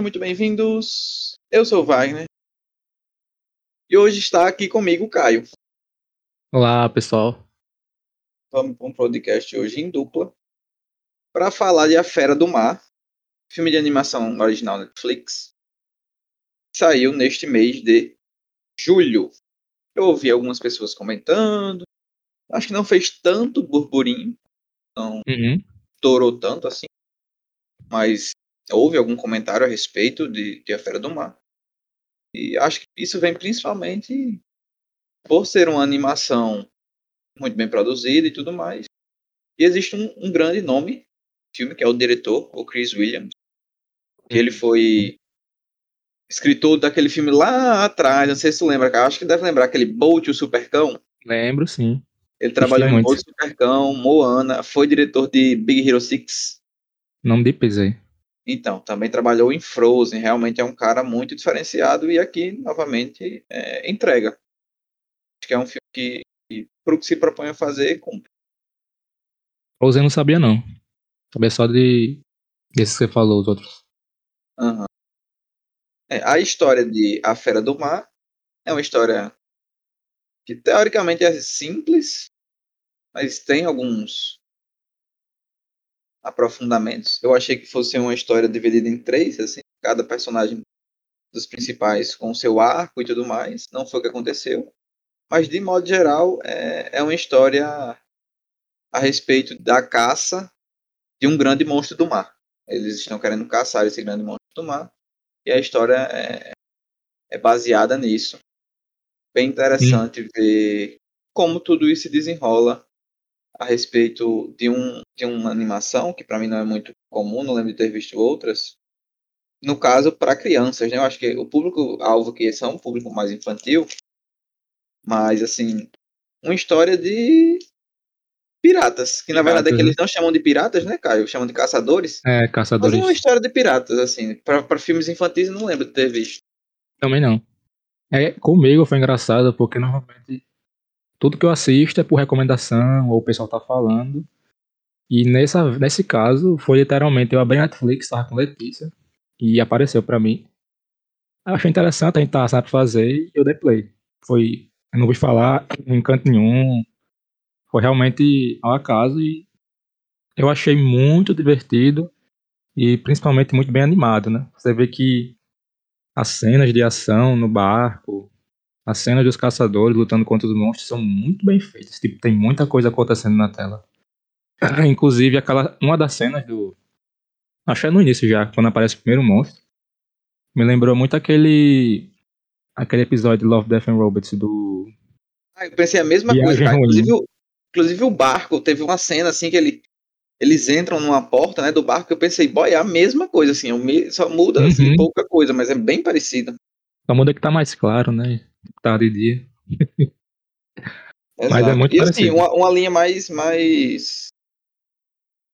Sejam muito bem-vindos. Eu sou o Wagner. E hoje está aqui comigo o Caio. Olá, pessoal. Vamos para um podcast hoje em dupla para falar de A Fera do Mar, filme de animação original Netflix. Saiu neste mês de julho. Eu ouvi algumas pessoas comentando. Acho que não fez tanto burburinho. Não Uhum. estourou tanto assim. Mas houve algum comentário a respeito de, de A Fera do Mar. E acho que isso vem principalmente por ser uma animação muito bem produzida e tudo mais. E existe um, um grande nome no filme, que é o diretor, o Chris Williams. Que ele foi escritor daquele filme lá atrás, não sei se tu lembra, cara. Acho que deve lembrar aquele Bolt, o Supercão. Lembro, sim. Ele trabalhou em muito. Bolt, Supercão, Moana, foi diretor de Big Hero 6. Não me pesei. Então, também trabalhou em Frozen, realmente é um cara muito diferenciado e aqui, novamente, é, entrega. Acho que é um filme que, que pro que se propõe a fazer, cumpre. Frozen não sabia, não. Sabia só de. Desse que você falou, os outros. Aham. É, a história de A Fera do Mar é uma história que teoricamente é simples, mas tem alguns aprofundamentos. Eu achei que fosse uma história dividida em três, assim, cada personagem dos principais com seu arco e tudo mais. Não foi o que aconteceu. Mas, de modo geral, é, é uma história a respeito da caça de um grande monstro do mar. Eles estão querendo caçar esse grande monstro do mar. E a história é, é baseada nisso. Bem interessante ver como tudo isso se desenrola a respeito de, um, de uma animação, que para mim não é muito comum, não lembro de ter visto outras. No caso, para crianças, né? Eu acho que o público-alvo que são um público mais infantil, mas, assim, uma história de piratas, que na Piratas, verdade é que né? eles não chamam de piratas, né, Caio? Chamam de caçadores. É, Mas Caçadores. é uma história de piratas, assim. Para filmes infantis, não lembro de ter visto. Também não. É, comigo foi engraçado, porque normalmente tudo que eu assisto é por recomendação, ou o pessoal tá falando. E nessa, nesse caso, foi literalmente, eu abri a Netflix, tava com Letícia, e apareceu pra mim. Eu achei interessante, a gente tava sabe fazer, e eu dei play. Foi, eu não vou falar em canto nenhum, foi realmente ao acaso, e eu achei muito divertido, e principalmente muito bem animado, né? Você vê que as cenas de ação no barco, as cenas dos caçadores lutando contra os monstros são muito bem feitas. Tipo, tem muita coisa acontecendo na tela. Inclusive, aquela, uma das cenas do. Acho que é no início já, quando aparece o primeiro monstro. Me lembrou muito aquele. Aquele episódio de Love, Death and Robots do. Ah, eu pensei a mesma Viagem coisa, cara. ruim. Inclusive, o- inclusive o barco, teve uma cena assim que ele, eles entram numa porta né, do barco eu pensei, boy, é a mesma coisa, assim, é me- só muda assim, Uhum. pouca coisa, mas é bem parecido. Só muda que tá mais claro, né? Tá de dia. Mas é muito e assim, parecido. uma, uma linha mais, mais.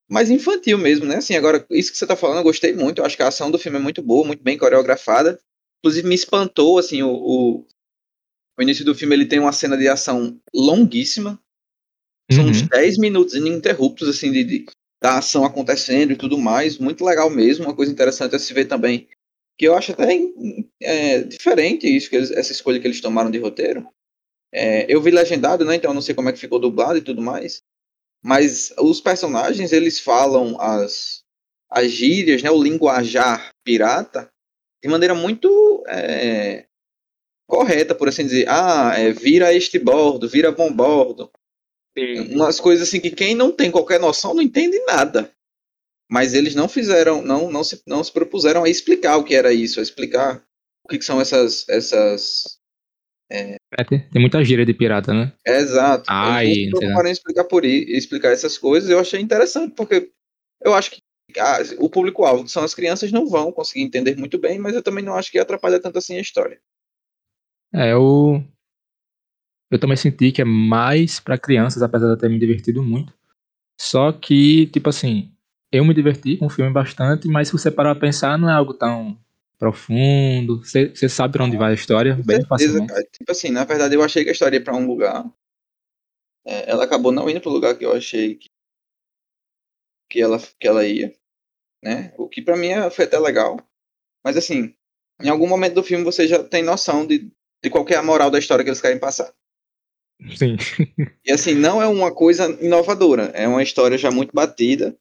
Mais infantil mesmo, né? Assim, agora, isso que você tá falando, eu gostei muito. Eu acho que a ação do filme é muito boa, muito bem coreografada. Inclusive, me espantou, assim, o, o, o início do filme ele tem uma cena de ação longuíssima. São uns Uhum. 10 minutos ininterruptos, assim, de, de- da ação acontecendo e tudo mais. Muito legal mesmo. Uma coisa interessante a se ver também. Que eu acho até é, diferente isso, que eles- essa escolha que eles tomaram de roteiro. É, eu vi legendado, né? Então eu não sei como é que ficou dublado e tudo mais. Mas os personagens, eles falam as, as gírias, né? O linguajar pirata de maneira muito é, correta, por assim dizer. Ah, é, vira este bordo, vira bom bordo umas coisas assim que quem não tem qualquer noção não entende nada. Mas eles não fizeram, não, não, se, não se propuseram a explicar o que era isso, a explicar o que, que são essas. essas É, tem, tem muita gíria de pirata, né? é, exato. Ai, eles não se explicar, por, explicar essas coisas. Eu achei interessante, porque eu acho que ah, o público-alvo, que são as crianças, não vão conseguir entender muito bem, mas eu também não acho que atrapalha tanto assim a história. É, eu. Eu também senti que é mais pra crianças, apesar de eu ter me divertido muito. Só que, tipo assim, eu me diverti com o filme bastante, mas se você parar pra pensar, não é algo tão profundo. Você sabe pra onde vai a história, Com bem certeza, facilmente. cara. Tipo assim, na verdade eu achei que a história ia pra um lugar. É, ela acabou não indo pro lugar que eu achei que, que, ela, que ela ia. né? O que para mim é, foi até legal. Mas assim, em algum momento do filme você já tem noção de, de qual é a moral da história que eles querem passar. Sim. E assim, não é uma coisa inovadora, é uma história já muito batida.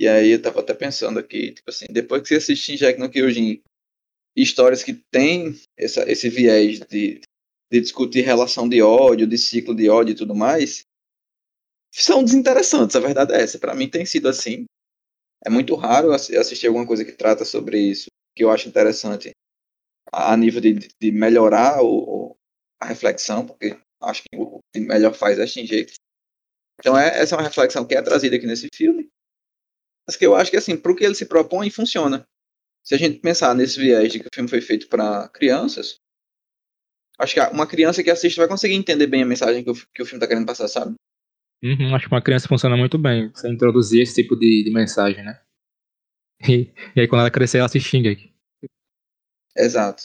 E aí eu tava até pensando aqui, tipo assim, depois que você assiste Shinjek no Kyojin, histórias que tem essa, esse viés de, de discutir relação de ódio, de ciclo de ódio e tudo mais, são desinteressantes, a verdade é essa. Para mim tem sido assim. É muito raro assistir alguma coisa que trata sobre isso, que eu acho interessante a nível de, de melhorar o, a reflexão, porque acho que o que melhor faz é Shinji. Então é, essa é uma reflexão que é trazida aqui nesse filme, mas que eu acho que assim, para o que ele se propõe, funciona. Se a gente pensar nesse viés de que o filme foi feito para crianças, acho que uma criança que assiste vai conseguir entender bem a mensagem que o, que o filme está querendo passar, sabe? Uhum, acho que uma criança funciona muito bem você introduzir esse tipo de, de mensagem, né? E, e, aí quando ela crescer, ela se xinga. Exato.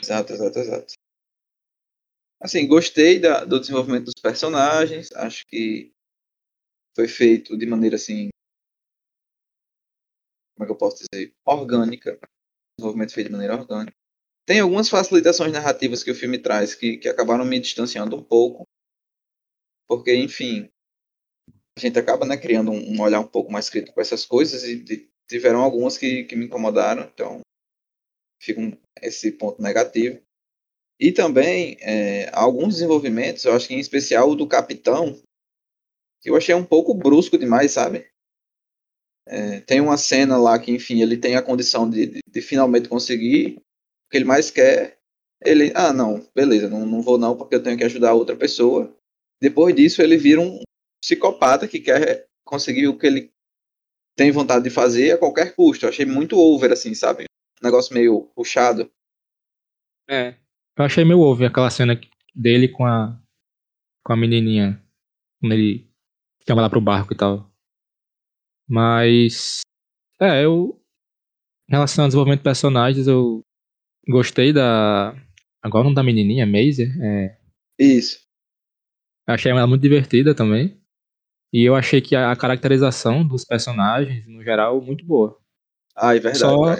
Exato, exato, exato. Assim, gostei da, do desenvolvimento dos personagens. Acho que foi feito de maneira assim. Como é que eu posso dizer? Orgânica. Desenvolvimento feito de maneira orgânica. Tem algumas facilitações narrativas que o filme traz que, que acabaram me distanciando um pouco. Porque, enfim, a gente acaba né, criando um, um olhar um pouco mais crítico com essas coisas e de, tiveram algumas que, que me incomodaram. Então, fica um, esse ponto negativo. E também é, alguns desenvolvimentos, eu acho que em especial o do capitão, eu achei um pouco brusco demais, sabe? É, tem uma cena lá que, enfim, ele tem a condição de, de, de, finalmente conseguir o que ele mais quer. Ele, ah, não, beleza, não, não vou não porque eu tenho que ajudar outra pessoa. Depois disso, ele vira um psicopata que quer conseguir o que ele tem vontade de fazer a qualquer custo. Eu achei muito over, assim, sabe? Um negócio meio puxado. É. Eu achei meio over aquela cena dele com a com a menininha. Quando ele chama lá pro barco e tal. Mas. É, eu. Em relação ao desenvolvimento de personagens, eu gostei da. Agora o nome da menininha, Maisie? É. Isso. Achei ela muito divertida também. E eu achei que a caracterização dos personagens, no geral, muito boa. Ah, é verdade. Só,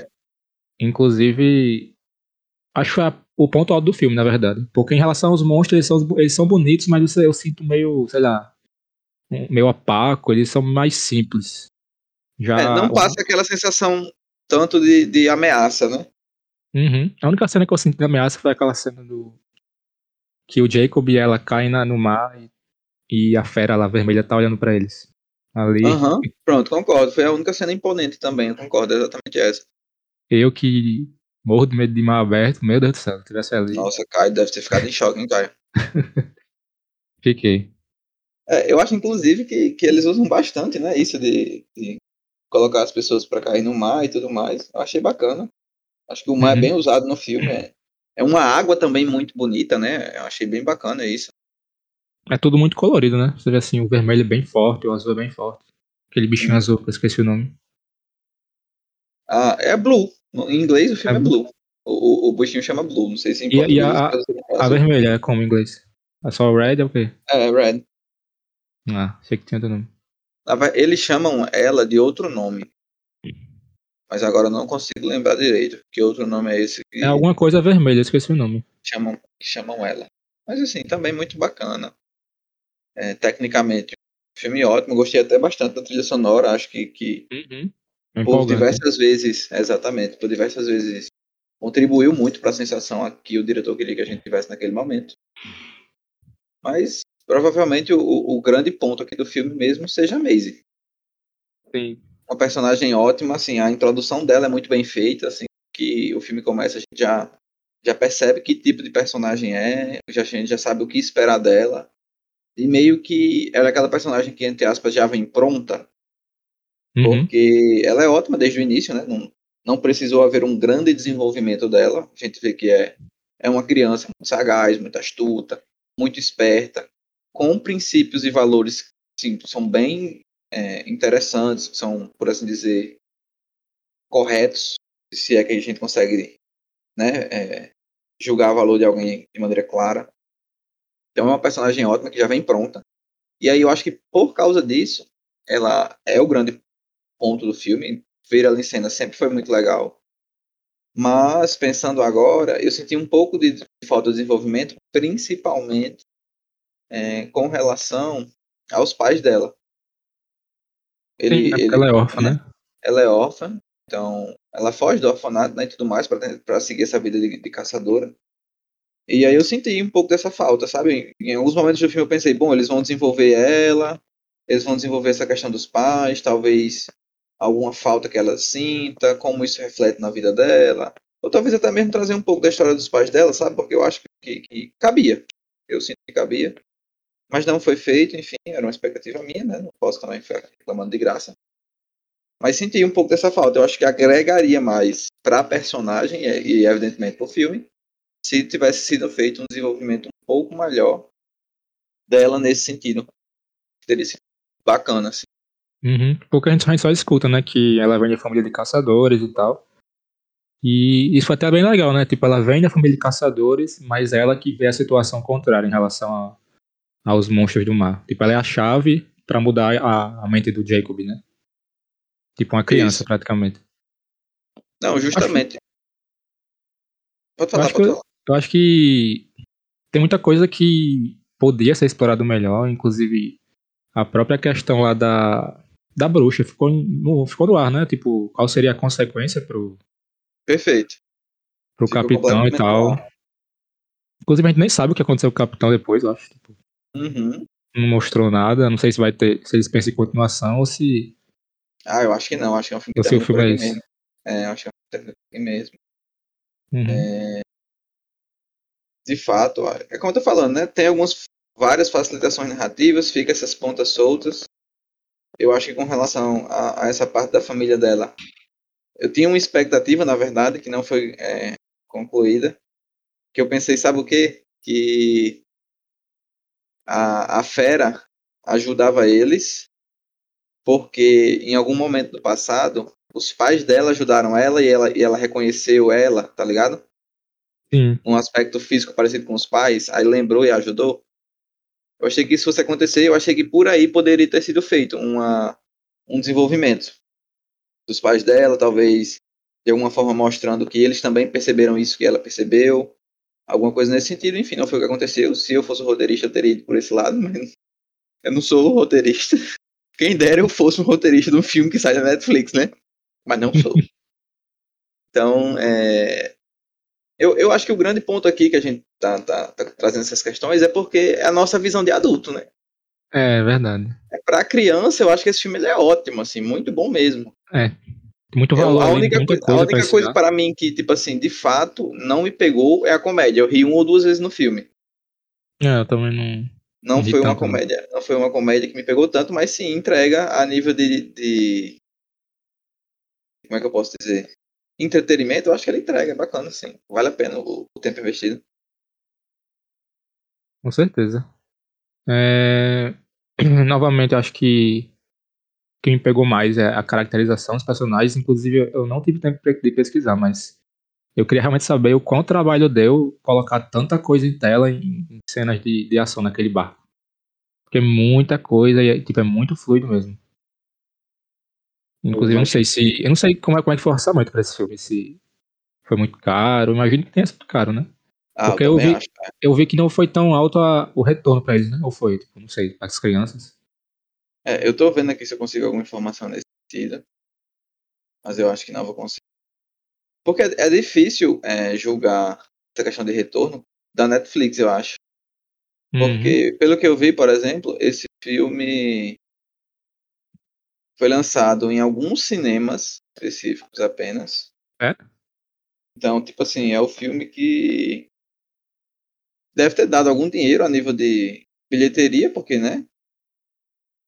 inclusive, acho o ponto alto do filme, na verdade. Porque em relação aos monstros, eles são, eles são bonitos, mas eu sinto meio, sei lá, meio opaco, eles são mais simples. Já, é, não passa aquela sensação tanto de, de ameaça, né? Uhum. A única cena que eu senti de ameaça foi aquela cena do. Que o Jacob e ela caem na, no mar e, e, a fera lá vermelha tá olhando para eles. Ali. Uhum. Pronto, concordo. Foi a única cena imponente também, eu concordo, é exatamente essa. Eu que morro de medo de mar aberto, meu Deus do céu, se tivesse ali. Nossa, Caio deve ter ficado em choque, hein, Caio? Fiquei. É, eu acho, inclusive, que, que eles usam bastante, né? Isso de, de colocar as pessoas para cair no mar e tudo mais. Eu achei bacana. Acho que o mar é uhum. é bem usado no filme. É, é uma água também muito bonita, né? Eu achei bem bacana isso. É tudo muito colorido, né? Você vê assim, o vermelho é bem forte, o azul é bem forte. Aquele bichinho uhum. azul, que eu esqueci o nome. Ah, é Blue. Em inglês o filme é, é Blue. O, o, o bichinho chama Blue, não sei se E, e a, a, vermelha é como em inglês? É só Red é o quê? É, Red. Ah, sei que tinha outro nome. Eles chamam ela de outro nome. Mas agora eu não consigo lembrar direito. Que outro nome é esse? Que... É alguma coisa vermelha, eu esqueci o nome. Chamam, chamam ela. Mas assim, também muito bacana. É, tecnicamente, filme ótimo. Gostei até bastante da trilha sonora. Acho que, que uhum. é por diversas vezes, exatamente, por diversas vezes contribuiu muito para a sensação que o diretor queria que a gente tivesse naquele momento. Mas provavelmente o, o grande ponto aqui do filme mesmo seja a Maisie. Sim. Uma personagem ótima, assim, a introdução dela é muito bem feita, assim, que o filme começa, a gente já, já percebe que tipo de personagem é, já, a gente já sabe o que esperar dela. E meio que ela é aquela personagem que, entre aspas, já vem pronta. Uhum. Porque ela é ótima desde o início, né? Não, não precisou haver um grande desenvolvimento dela. A gente vê que é, é uma criança muito sagaz, muito astuta, muito esperta, com princípios e valores sim, são bem é, interessantes, são, por assim dizer, corretos, se é que a gente consegue né, é, julgar o valor de alguém de maneira clara. Então é uma personagem ótima que já vem pronta. E aí eu acho que por causa disso, ela é o grande ponto do filme. Ver ela em cena sempre foi muito legal. Mas, pensando agora, eu senti um pouco de falta de desenvolvimento, principalmente é, com relação aos pais dela. Ele, Sim, ele, ela é órfã, né? Ela é órfã, então ela foge do orfanato né, e tudo mais para seguir essa vida de, de, caçadora. E aí eu senti um pouco dessa falta, sabe? Em alguns momentos do filme eu pensei, bom, eles vão desenvolver ela, eles vão desenvolver essa questão dos pais, talvez alguma falta que ela sinta, como isso reflete na vida dela. Ou talvez até mesmo trazer um pouco da história dos pais dela, sabe? Porque eu acho que, que cabia. Eu sinto que cabia. Mas não foi feito, enfim, era uma expectativa minha, né? Não posso também ficar reclamando de graça. Mas senti um pouco dessa falta. Eu acho que agregaria mais para a personagem e, evidentemente, para o filme, se tivesse sido feito um desenvolvimento um pouco melhor dela nesse sentido. Teria sido bacana, assim. Uhum. Porque a gente só escuta, né? Que ela vem de família de caçadores e tal. E isso foi até bem legal, né? Tipo, ela vem da família de caçadores, mas ela que vê a situação contrária em relação aos monstros do mar. Tipo, ela é a chave para mudar a, a, mente do Jacob, né? Tipo, uma criança, Isso. praticamente. Não, justamente. Acho... Pode falar, eu acho, pode falar. Eu, eu acho que tem muita coisa que podia ser explorado melhor, inclusive a própria questão lá da, da bruxa ficou no, ficou no ar, né? Tipo, qual seria a consequência pro. Perfeito. Pro Ficou capitão e tal. Inclusive, a gente nem sabe o que aconteceu com o capitão depois, eu acho. Tipo, Uhum. Não mostrou nada. Não sei se vai ter. Se eles pensam em continuação ou se. Ah, eu acho que não. Acho que é um filme que ou o filme é isso. Mesmo. É, acho que é um filme mesmo. Uhum. É... De fato, é como eu tô falando, né? Tem algumas várias facilitações narrativas, fica essas pontas soltas. Eu acho que com relação a, a essa parte da família dela, eu tinha uma expectativa, na verdade, que não foi é, concluída. Que eu pensei, sabe o quê? Que a, a fera ajudava eles, porque em algum momento do passado, os pais dela ajudaram ela e ela, e ela reconheceu ela, tá ligado? Sim. Um aspecto físico parecido com os pais, aí lembrou e ajudou. Eu achei que isso fosse acontecer, eu achei que por aí poderia ter sido feito uma, um desenvolvimento dos pais dela, talvez de alguma forma mostrando que eles também perceberam isso que ela percebeu, alguma coisa nesse sentido. Enfim, não foi o que aconteceu. Se eu fosse roteirista, eu teria ido por esse lado, mas eu não sou roteirista. Quem dera eu fosse um roteirista de um filme que sai da Netflix, né? Mas não sou. Então, é... eu, eu acho que o grande ponto aqui que a gente tá, tá, tá trazendo essas questões é porque é a nossa visão de adulto, né? É, verdade. É, pra criança, eu acho que esse filme é ótimo, assim, muito bom mesmo. É, muito valor. a única, coisa, coisa, a única coisa para mim que, tipo assim, de fato, não me pegou é a comédia. Eu ri uma ou duas vezes no filme. É, eu também não. Não foi uma comédia. Não foi uma comédia que me pegou tanto, mas sim entrega a nível de, de. Como é que eu posso dizer? Entretenimento, eu acho que ele entrega, é bacana, sim. Vale a pena o, o tempo investido. Com certeza. É... Novamente, acho que que me pegou mais é a caracterização dos personagens. Inclusive, eu não tive tempo de pesquisar, mas eu queria realmente saber o quão trabalho deu colocar tanta coisa em tela em, em cenas de, de ação naquele barco. Porque muita coisa e tipo, é muito fluido mesmo. Inclusive, eu não sei se. Eu não sei como é, como é que foi o orçamento pra esse filme. Se foi muito caro. Imagino que tenha sido caro, né? Ah, Porque eu, eu vi, acho, é. eu vi que não foi tão alto a, o retorno pra eles, né? Ou foi? Tipo, não sei, para as crianças. É, eu tô vendo aqui se eu consigo alguma informação nesse sentido. Mas eu acho que não vou conseguir. Porque é, é difícil é, julgar essa questão de retorno da Netflix, eu acho. Porque, uhum. pelo que eu vi, por exemplo, esse filme foi lançado em alguns cinemas específicos apenas. É? Então, tipo assim, é o filme que deve ter dado algum dinheiro a nível de bilheteria, porque, né?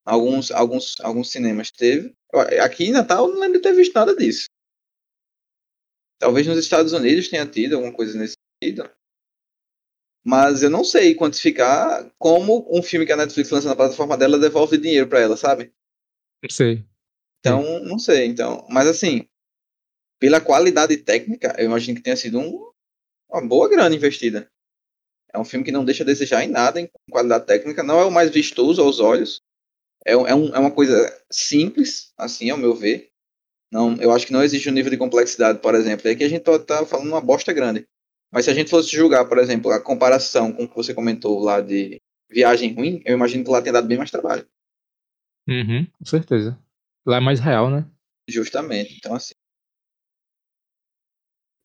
Alguns, alguns, alguns cinemas teve. Aqui em Natal eu não lembro de ter visto nada disso. Talvez nos Estados Unidos tenha tido alguma coisa nesse sentido. Mas eu não sei quantificar como um filme que a Netflix lança na plataforma dela devolve dinheiro para ela, sabe? Não sei. Então, não sei. Então, mas assim, pela qualidade técnica, eu imagino que tenha sido um, uma boa grana investida. É um filme que não deixa a desejar em nada em qualidade técnica. Não é o mais vistoso aos olhos, é, é, um, é uma coisa simples, assim, ao meu ver. Não, eu acho que não existe um nível de complexidade, por exemplo. É que a gente tá, tá falando uma bosta grande. Mas se a gente fosse julgar, por exemplo, a comparação com o que você comentou lá de viagem ruim, eu imagino que lá tenha dado bem mais trabalho. Uhum, com certeza. Lá é mais real, né? Justamente. Então, assim.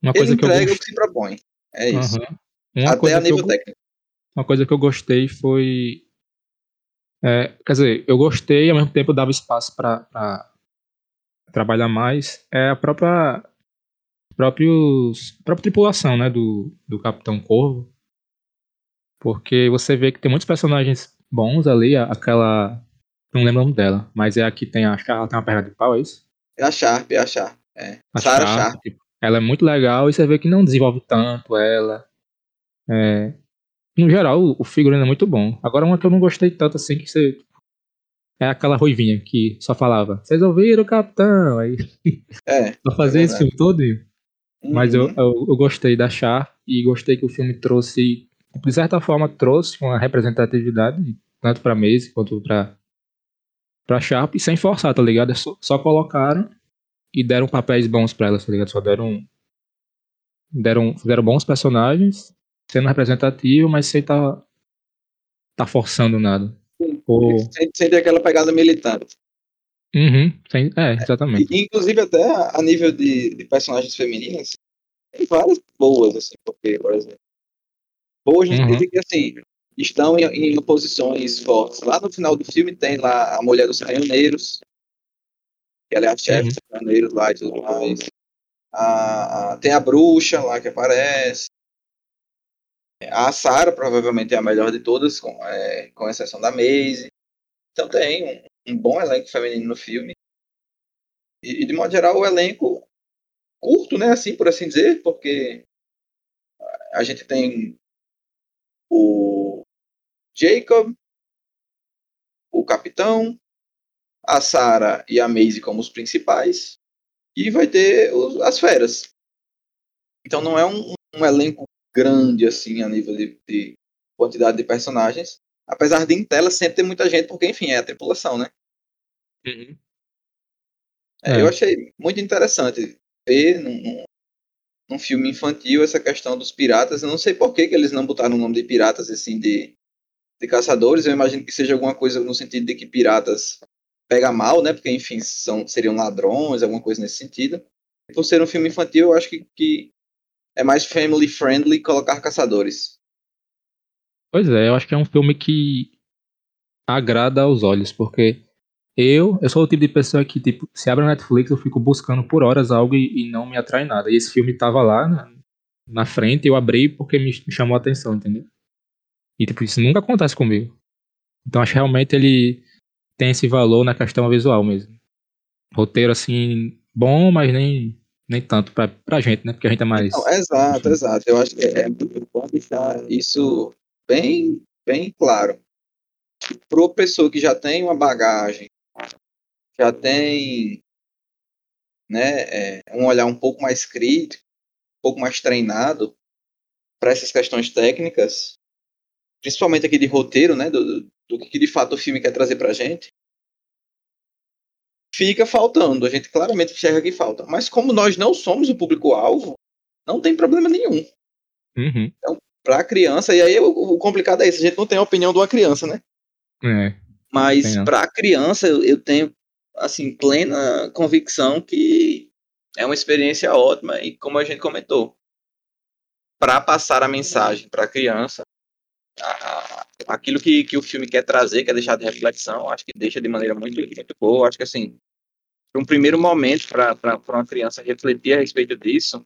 Uma coisa ele que eu entrega gost- o que se propõe. É isso. Uma Até a eu nível go- técnico. Uma coisa que eu gostei foi. É, quer dizer, eu gostei ao mesmo tempo dava espaço para trabalhar mais. É a própria. Próprios, a própria tripulação, né? Do, do Capitão Corvo. Porque você vê que tem muitos personagens bons ali. a- Aquela. Não lembro o nome dela, mas é a que tem. Que ela tem uma perna de pau, é isso? É a Sharp, é a Sharp. É. A Sarah Sharp, Sharp. tipo, ela é muito legal e você vê que não desenvolve tanto ela. É, no geral, o, figurino é muito bom. Agora, uma que eu não gostei tanto assim, que você. É aquela ruivinha que só falava, vocês ouviram, capitão? Aí É. só fazia É esse filme todo. Mas eu, Uhum. eu, eu gostei da Char e gostei que o filme trouxe, de certa forma, trouxe uma representatividade, tanto pra Maze quanto pra, pra Sharp, e sem forçar, tá ligado? É Só, só colocaram e deram papéis bons pra elas, tá ligado? Só deram. Deram, fizeram bons personagens, sendo representativo, mas sem tá, tá forçando nada. Ou, Sem, sem ter aquela pegada militante. uhum, sem, é, exatamente. E, inclusive, até a nível de, de personagens femininas, tem várias boas, assim, porque, por exemplo, boas no Uhum. que, assim, estão em, em posições fortes. Lá no final do filme tem lá a mulher dos caminhoneiros, que ela é a chefe Uhum. dos caminhoneiros lá e tudo mais. A- tem a bruxa lá que aparece. A Sarah provavelmente é a melhor de todas, com, é, com exceção da Maisie. Então tem um, um bom elenco feminino no filme. E, e, de modo geral, o elenco curto, né? Assim, por assim dizer, porque a gente tem o Jacob, o capitão, a Sarah e a Maisie como os principais, e vai ter os- as feras. Então não é um, um elenco grande assim a nível de, de quantidade de personagens, apesar de em tela sempre ter muita gente, porque enfim, é a tripulação, né? Uhum. É, É. Eu achei muito interessante ver num, num- filme infantil essa questão dos piratas. Eu não sei por que, que eles não botaram o nome de piratas assim de, de caçadores. Eu imagino que seja alguma coisa no sentido de que piratas pega mal, né? Porque enfim são seriam ladrões, alguma coisa nesse sentido. Por ser um filme infantil, eu acho que, que é mais family friendly colocar caçadores. Pois é, eu acho que é um filme que agrada aos olhos, porque eu, eu sou o tipo de pessoa que, tipo, se abre a Netflix, eu fico buscando por horas algo e, e não me atrai nada. E esse filme tava lá na, na frente, eu abri porque me, me chamou a atenção, entendeu? E, tipo, isso nunca acontece comigo. Então, acho que realmente ele tem esse valor na questão visual mesmo. Roteiro, assim, bom, mas nem, nem tanto pra, pra gente, né? Porque a gente é mais. Não, exato, enfim. exato. Eu acho que é muito bom deixar isso bem, bem claro. A pessoa que já tem uma bagagem, já tem né, é, um olhar um pouco mais crítico, um pouco mais treinado para essas questões técnicas, principalmente aqui de roteiro, né, do, do, do que de fato o filme quer trazer para a gente, fica faltando. A gente claramente enxerga que falta. Mas como nós não somos o público-alvo, não tem problema nenhum. Uhum. Para a criança, e aí o, o complicado é isso, a gente não tem a opinião de uma criança, né? É. Mas para a criança, eu, eu tenho assim plena convicção que é uma experiência ótima e como a gente comentou, para passar a mensagem para a criança, a- a- aquilo que, que o filme quer trazer, quer deixar de reflexão, acho que deixa de maneira muito, muito boa. Acho que assim, para um primeiro momento para uma criança refletir a respeito disso,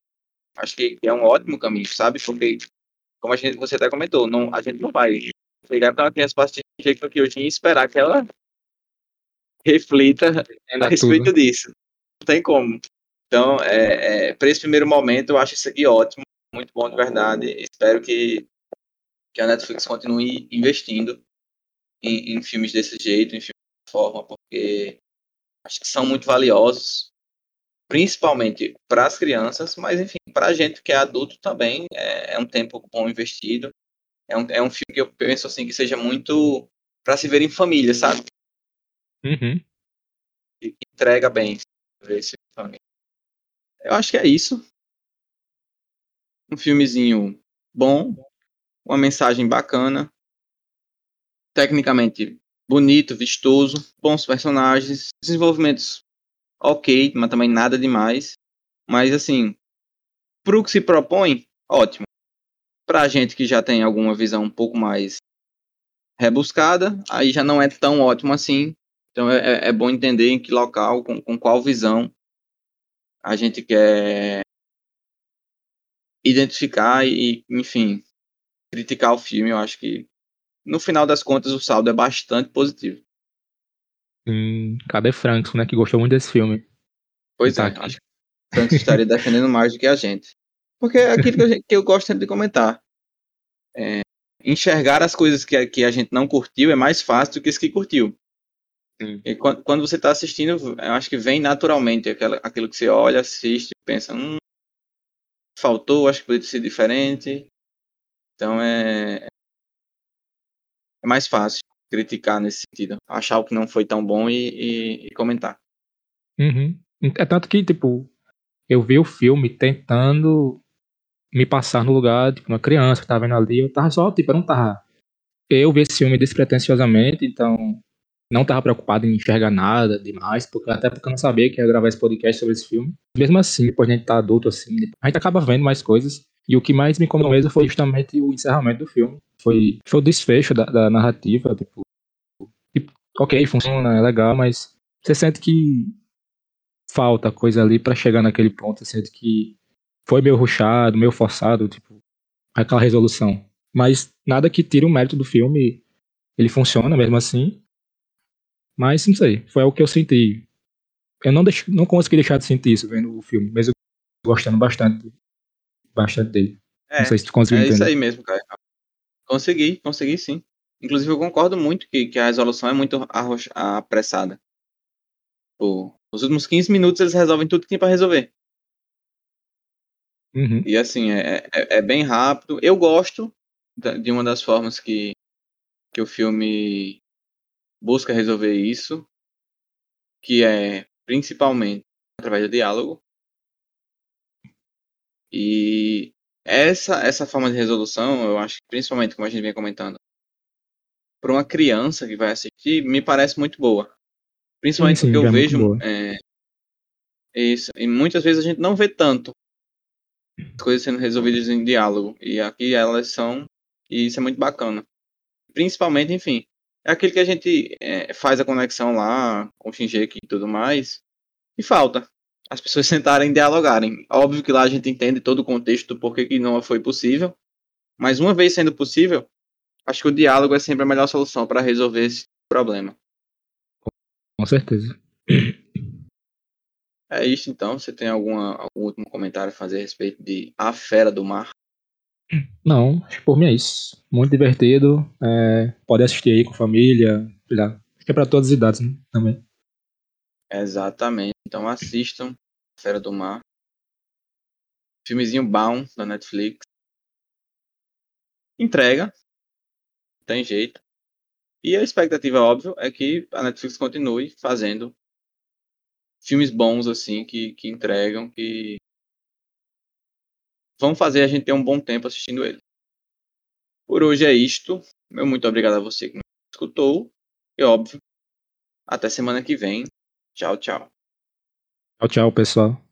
acho que é um ótimo caminho, sabe? Porque como a gente, você até comentou, não, a gente não vai pegar para uma criança para assistir que eu tinha e esperar que ela reflita a respeito tudo. disso. Não tem como. Então, é, é, para esse primeiro momento, eu acho isso aqui ótimo, muito bom de verdade. Espero que, que a Netflix continue investindo em, em filmes desse jeito, em filmes dessa forma, porque acho que são muito valiosos, principalmente para as crianças, mas enfim, para a gente que é adulto também é, é um tempo bom investido. É um, é um filme que eu penso assim que seja muito para se ver em família, sabe? Uhum. E entrega bem esse filme. Eu acho que é isso. Um filmezinho bom, uma mensagem bacana, tecnicamente bonito, vistoso, bons personagens, desenvolvimentos ok, mas também nada demais. Mas assim, pro que se propõe, ótimo. Pra gente que já tem alguma visão um pouco mais rebuscada, aí já não é tão ótimo assim. Então é, é, é bom entender em que local, com, com qual visão a gente quer identificar e, enfim, criticar o filme. Eu acho que no final das contas o saldo é bastante positivo. Hum, cadê Franks, né? Que gostou muito desse filme. Pois Tá é, aqui. acho que Frank estaria defendendo mais do que a gente. Porque é aquilo que, gente- que eu gosto sempre de comentar. É, enxergar as coisas que, a- que a gente não curtiu é mais fácil do que as que curtiu. E quando, quando você está assistindo, eu acho que vem naturalmente aquela, aquilo que você olha, assiste, pensa, hum, faltou, acho que poderia ser diferente. Então é, é mais fácil criticar nesse sentido. Achar o que não foi tão bom e, e- e comentar. Uhum. É tanto que, tipo, eu vi o filme tentando me passar no lugar de uma criança que tava vendo ali. Eu tava só, tipo, eu não tava. Eu vi esse filme despretensiosamente, então não tava preocupado em enxergar nada demais, porque até porque eu não sabia que ia gravar esse podcast sobre esse filme. Mesmo assim, depois de a gente tá adulto assim, a gente acaba vendo mais coisas. E o que mais me incomodou mesmo foi justamente o encerramento do filme. Foi, foi o desfecho da, da narrativa, tipo, tipo, ok, funciona, é legal, mas você sente que falta coisa ali pra chegar naquele ponto, você sente que foi meio ruchado, meio forçado, tipo, aquela resolução. Mas nada que tire o mérito do filme, ele funciona mesmo assim. Mas não sei, foi o que eu senti. Eu não, deix, não consegui deixar de sentir isso vendo o filme, mesmo gostando bastante, bastante dele. É, não sei se tu conseguiu É isso entender. aí mesmo, cara. Consegui, consegui sim. Inclusive, eu concordo muito que, que a resolução é muito apressada. Pô, os últimos 15 minutos eles resolvem tudo que tem pra resolver. Uhum. E assim, é, é, é bem rápido. Eu gosto de uma das formas que, que o filme busca resolver isso, que é principalmente através do diálogo. E essa, essa forma de resolução, eu acho que principalmente, como a gente vem comentando, para uma criança que vai assistir, me parece muito boa. Principalmente Sim, sim, porque eu é vejo. é, isso, e muitas vezes a gente não vê tanto as coisas sendo resolvidas em diálogo. E aqui elas são. E isso é muito bacana. Principalmente, enfim, é aquele que a gente é, faz a conexão lá com o Shinjeki e tudo mais. E falta. As pessoas sentarem e dialogarem. Óbvio que lá a gente entende todo o contexto do porquê que não foi possível. Mas uma vez sendo possível, acho que o diálogo é sempre a melhor solução para resolver esse problema. Com certeza. É isso então. Você tem alguma, algum último comentário a fazer a respeito de A Fera do Mar? Não, acho que por mim é isso. Muito divertido. É, pode assistir aí com família. Acho que é pra todas as idades né, também. Exatamente. Então assistam Fera do Mar. Filmezinho bom da Netflix. Entrega. Tem jeito. E a expectativa, óbvio, é que a Netflix continue fazendo filmes bons assim, que, que entregam, que vão fazer a gente ter um bom tempo assistindo ele. Por hoje é isto. Meu muito obrigado a você que me escutou. E óbvio, até semana que vem. Tchau, tchau. Tchau, tchau, pessoal.